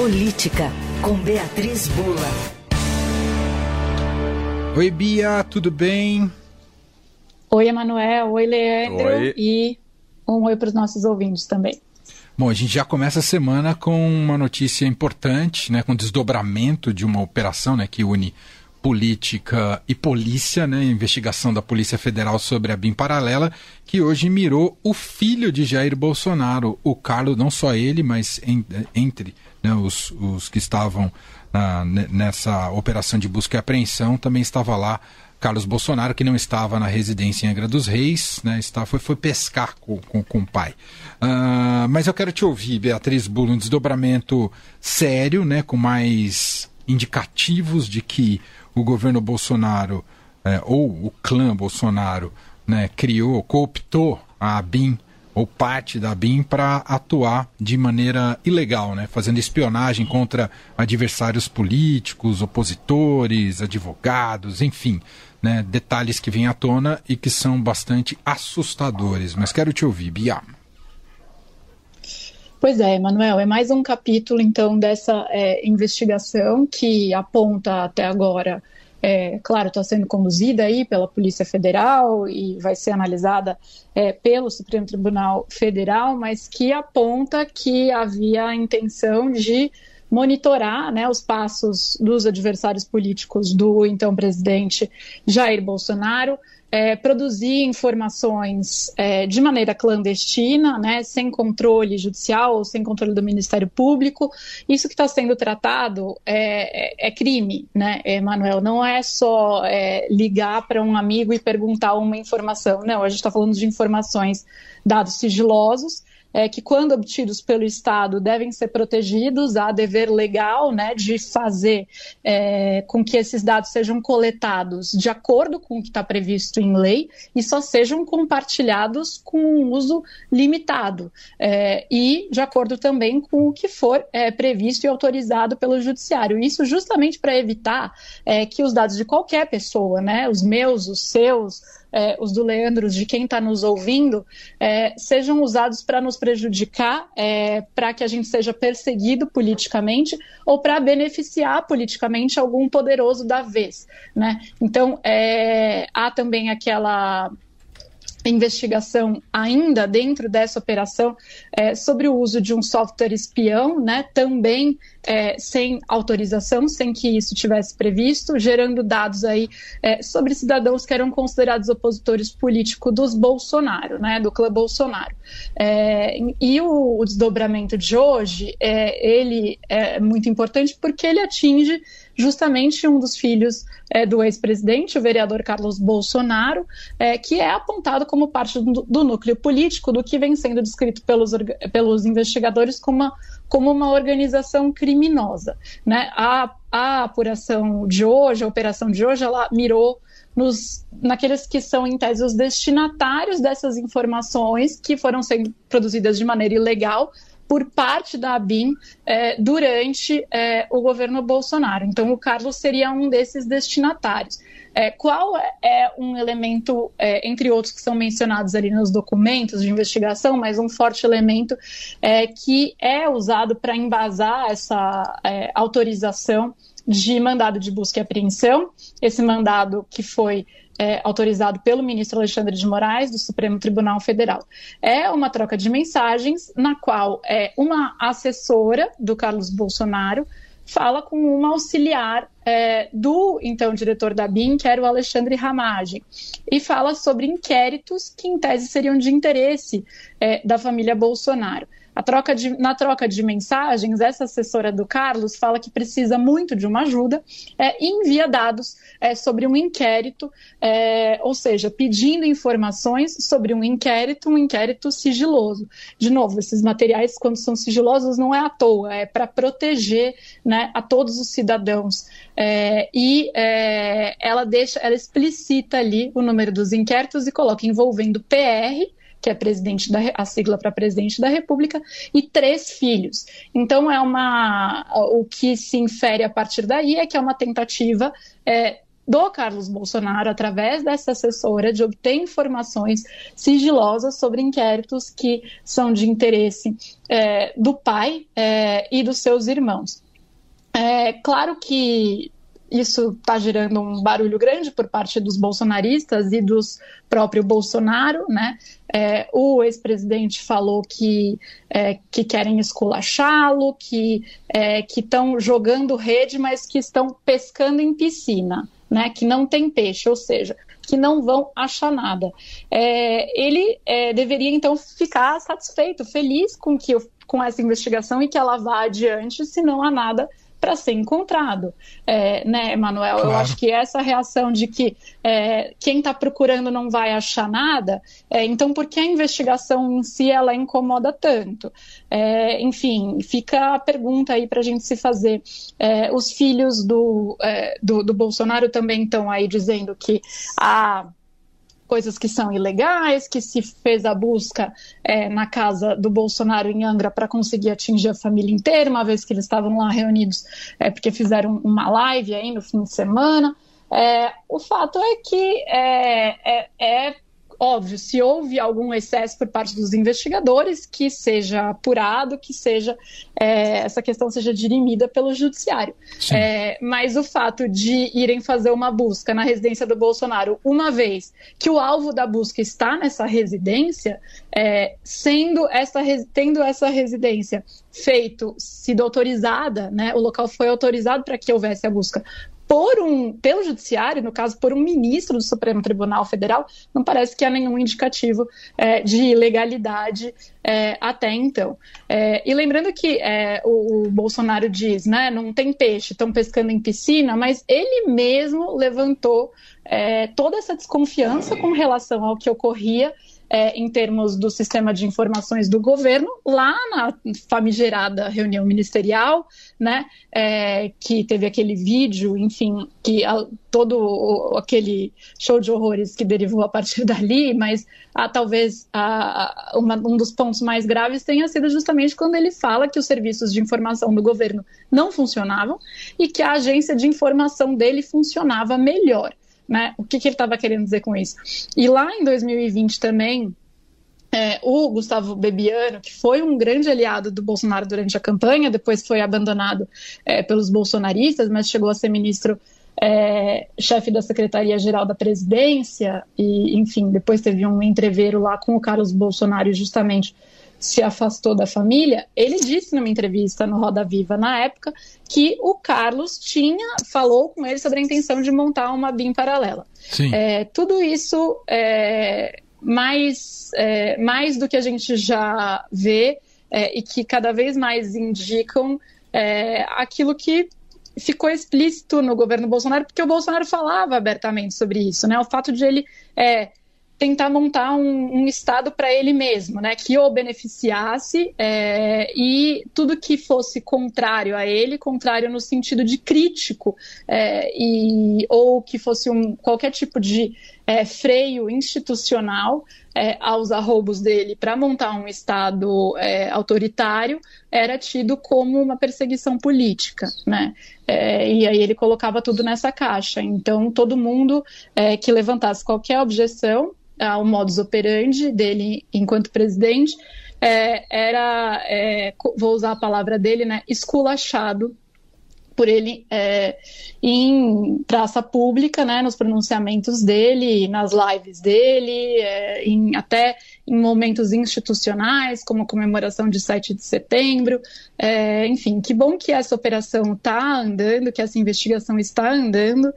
Política, com Beatriz Bula. Oi, Bia, tudo bem? Oi, Emanuel. Oi, Leandro. Oi. E um oi para os nossos ouvintes também. Bom, a gente já começa a semana com uma notícia importante, né, com desdobramento de uma operação né, que une política e polícia, né, investigação da Polícia Federal sobre a BIM paralela, que hoje mirou o filho de Jair Bolsonaro, o Carlos, não só ele, mas en, entre né, os, os que estavam na, nessa operação de busca e apreensão, também estava lá Carlos Bolsonaro, que não estava na residência em Angra dos Reis, né, está, foi, foi pescar com, com, com o pai. Uh, mas eu quero te ouvir, Beatriz Bulo, um desdobramento sério, né, com mais indicativos de que o governo Bolsonaro, é, ou o clã Bolsonaro, né, criou, cooptou a ABIN ou parte da BIM para atuar de maneira ilegal, né? fazendo espionagem contra adversários políticos, opositores, advogados, enfim. Né? Detalhes que vêm à tona e que são bastante assustadores. Mas quero te ouvir, Bia. Pois é, Emanuel, é mais um capítulo, então, dessa é, investigação que aponta até agora. É, claro, está sendo conduzida aí pela Polícia Federal e vai ser analisada é, pelo Supremo Tribunal Federal, mas que aponta que havia a intenção de monitorar né, os passos dos adversários políticos do então presidente Jair Bolsonaro, é, produzir informações é, de maneira clandestina, né, sem controle judicial ou sem controle do Ministério Público. Isso que está sendo tratado é, é, é crime, né, Emanuel? Não é só é, ligar para um amigo e perguntar uma informação. Não, a gente está falando de informações, dados sigilosos é, que, quando obtidos pelo Estado, devem ser protegidos, há dever legal né, de fazer é, com que esses dados sejam coletados de acordo com o que está previsto em lei e só sejam compartilhados com um uso limitado é, e de acordo também com o que for é, previsto e autorizado pelo Judiciário. Isso justamente para evitar é, que os dados de qualquer pessoa, né, os meus, os seus, é, os do Leandro, de quem está nos ouvindo, é, sejam usados para nos prejudicar, é, para que a gente seja perseguido politicamente ou para beneficiar politicamente algum poderoso da vez. Né? Então, é, há também aquela investigação ainda dentro dessa operação é, sobre o uso de um software espião, né, também é, sem autorização, sem que isso tivesse previsto, gerando dados aí é, sobre cidadãos que eram considerados opositores políticos dos Bolsonaro, né, do clã Bolsonaro. É, e o, o, desdobramento de hoje, é, ele é muito importante porque ele atinge justamente um dos filhos é, do ex-presidente, o vereador Carlos Bolsonaro, é, que é apontado como parte do, do, núcleo político do que vem sendo descrito pelos, pelos investigadores como uma, como uma organização criminosa. Né? A, a apuração de hoje, a operação de hoje, ela mirou nos, naqueles que são, em tese, os destinatários dessas informações que foram sendo produzidas de maneira ilegal por parte da ABIN é, durante é, o governo Bolsonaro. Então, o Carlos seria um desses destinatários. É, qual é um elemento, entre outros que são mencionados ali nos documentos de investigação, mas um forte elemento que é usado para embasar essa autorização de mandado de busca e apreensão, esse mandado que foi é, autorizado pelo ministro Alexandre de Moraes, do Supremo Tribunal Federal. É uma troca de mensagens na qual é, uma assessora do Carlos Bolsonaro fala com uma auxiliar é, do então diretor da BIM, que era o Alexandre Ramage, e fala sobre inquéritos que, em tese, seriam de interesse é, da família Bolsonaro. Troca de, na troca de mensagens, essa assessora do Carlos fala que precisa muito de uma ajuda é, e envia dados é, sobre um inquérito, é, ou seja, pedindo informações sobre um inquérito, um inquérito sigiloso. De novo, esses materiais, quando são sigilosos, não é à toa, é para proteger né, a todos os cidadãos. É, e é, ela deixa, ela explicita ali o número dos inquéritos e coloca envolvendo PR que é presidente da a sigla para presidente da República, e três filhos. Então é uma o que se infere a partir daí é que é uma tentativa é, do Carlos Bolsonaro, através dessa assessora, de obter informações sigilosas sobre inquéritos que são de interesse é, do pai é, e dos seus irmãos. É claro que isso está gerando um barulho grande por parte dos bolsonaristas e dos próprio Bolsonaro, né? É, o ex-presidente falou que, é, que querem esculachá-lo, que é, estão jogando rede, mas que estão pescando em piscina, né? Que não tem peixe, ou seja, que não vão achar nada. É, ele é, deveria então ficar satisfeito, feliz com que com essa investigação e que ela vá adiante, se não há nada para ser encontrado, é, né, Emanuel? Claro. Eu acho que essa reação de que é, quem está procurando não vai achar nada, é, então por que a investigação em si ela incomoda tanto? É, enfim, fica a pergunta aí para a gente se fazer. É, os filhos do, é, do, do Bolsonaro também estão aí dizendo que a coisas que são ilegais, que se fez a busca é, na casa do Bolsonaro em Angra para conseguir atingir a família inteira, uma vez que eles estavam lá reunidos, é, porque fizeram uma live aí no fim de semana. É, o fato é que é, é, é óbvio, se houve algum excesso por parte dos investigadores, que seja apurado, que seja é, essa questão seja dirimida pelo judiciário. É, mas o fato de irem fazer uma busca na residência do Bolsonaro, uma vez que o alvo da busca está nessa residência, é, sendo essa, tendo essa residência feito, sido autorizada, né, o local foi autorizado para que houvesse a busca por um, pelo judiciário, no caso, por um ministro do Supremo Tribunal Federal, não parece que há nenhum indicativo é, de ilegalidade é, até então. É, e lembrando que é, o, o, Bolsonaro diz, né, não tem peixe, estão pescando em piscina, mas ele mesmo levantou é, toda essa desconfiança com relação ao que ocorria é, em termos do sistema de informações do governo, lá na famigerada reunião ministerial, né, é, que teve aquele vídeo, enfim, que a, todo o, aquele show de horrores que derivou a partir dali, mas a, talvez a, uma, um dos pontos mais graves tenha sido justamente quando ele fala que os serviços de informação do governo não funcionavam e que a agência de informação dele funcionava melhor. Né? O que, que ele estava querendo dizer com isso? E lá em 2020 também, é, o Gustavo Bebiano, que foi um grande aliado do Bolsonaro durante a campanha, depois foi abandonado é, pelos bolsonaristas, mas chegou a ser ministro é, chefe da Secretaria-Geral da Presidência, e, enfim, depois teve um entreveiro lá com o Carlos Bolsonaro, justamente se afastou da família, ele disse numa entrevista no Roda Viva na época que o Carlos tinha falou com ele sobre a intenção de montar uma BIM paralela. É, tudo isso é, mais, é, mais do que a gente já vê é, e que cada vez mais indicam é, aquilo que ficou explícito no governo Bolsonaro, porque o Bolsonaro falava abertamente sobre isso, né? O fato de ele é, tentar montar um, um Estado para ele mesmo, né, que o beneficiasse é, e tudo que fosse contrário a ele, contrário no sentido de crítico, é, e, ou que fosse um, qualquer tipo de é, freio institucional é, aos arroubos dele para montar um Estado é, autoritário, era tido como uma perseguição política, né? É, e aí ele colocava tudo nessa caixa. Então, todo mundo que levantasse qualquer objeção ao modus operandi dele enquanto presidente, é, era, é, vou usar a palavra dele, né, esculachado por ele é, em praça pública, né, nos pronunciamentos dele, nas lives dele, é, em, até em momentos institucionais, como a comemoração de 7 de setembro. É, enfim, que bom que essa operação está andando, que essa investigação está andando.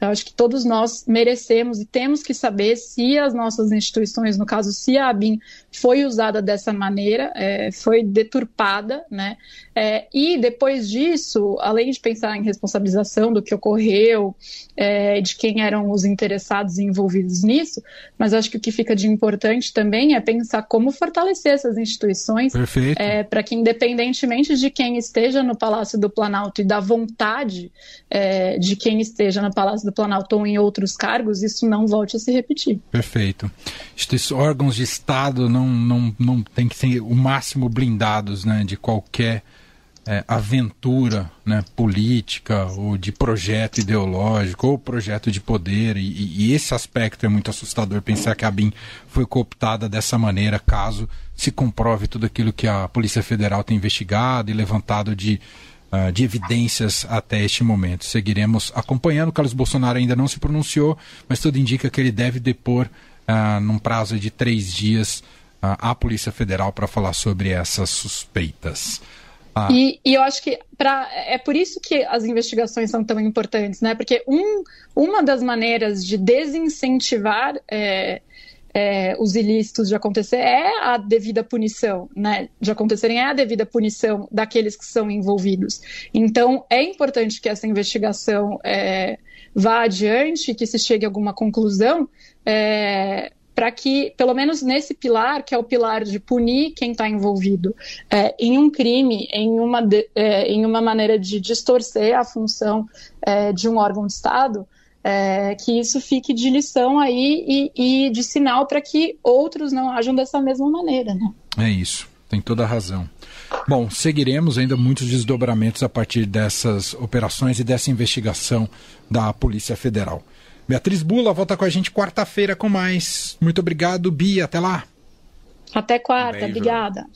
Eu acho que todos nós merecemos e temos que saber se as nossas instituições, no caso, se a ABIN foi usada dessa maneira, é, foi deturpada, né? É, e depois disso, além de pensar em responsabilização do que ocorreu, é, de quem eram os interessados e envolvidos nisso, mas acho que o que fica de importante também é pensar como fortalecer essas instituições é, para que, independentemente de quem esteja no Palácio do Planalto e da vontade é, de quem esteja no Palácio do Planalto ou em outros cargos, isso não volte a se repetir. Perfeito. Estes órgãos de Estado não, não, não tem que ser o máximo blindados né, de qualquer é, aventura né, política ou de projeto ideológico ou projeto de poder e, e, esse aspecto é muito assustador pensar que a BIM foi cooptada dessa maneira caso se comprove tudo aquilo que a Polícia Federal tem investigado e levantado de, uh, de evidências até este momento. Seguiremos acompanhando. Carlos Bolsonaro ainda não se pronunciou, mas tudo indica que ele deve depor uh, num prazo de três dias uh, à Polícia Federal para falar sobre essas suspeitas. Ah. E, e, eu acho que pra, é por isso que as investigações são tão importantes, né? Porque um, uma das maneiras de desincentivar é, é, os ilícitos de acontecer é a devida punição, né? De acontecerem é a devida punição daqueles que são envolvidos. Então é importante que essa investigação é, vá adiante, que se chegue a alguma conclusão. É, para que, pelo menos nesse pilar, que é o pilar de punir quem está envolvido é, em um crime, em uma, de, é, em uma maneira de distorcer a função é, de um órgão de Estado, é, que isso fique de lição aí e, e de sinal para que outros não ajam dessa mesma maneira. Né? É isso, tem toda a razão. Bom, seguiremos ainda muitos desdobramentos a partir dessas operações e dessa investigação da Polícia Federal. Beatriz Bula volta com a gente quarta-feira com mais. Muito obrigado, Bia. Até lá. Até quarta. Um obrigada.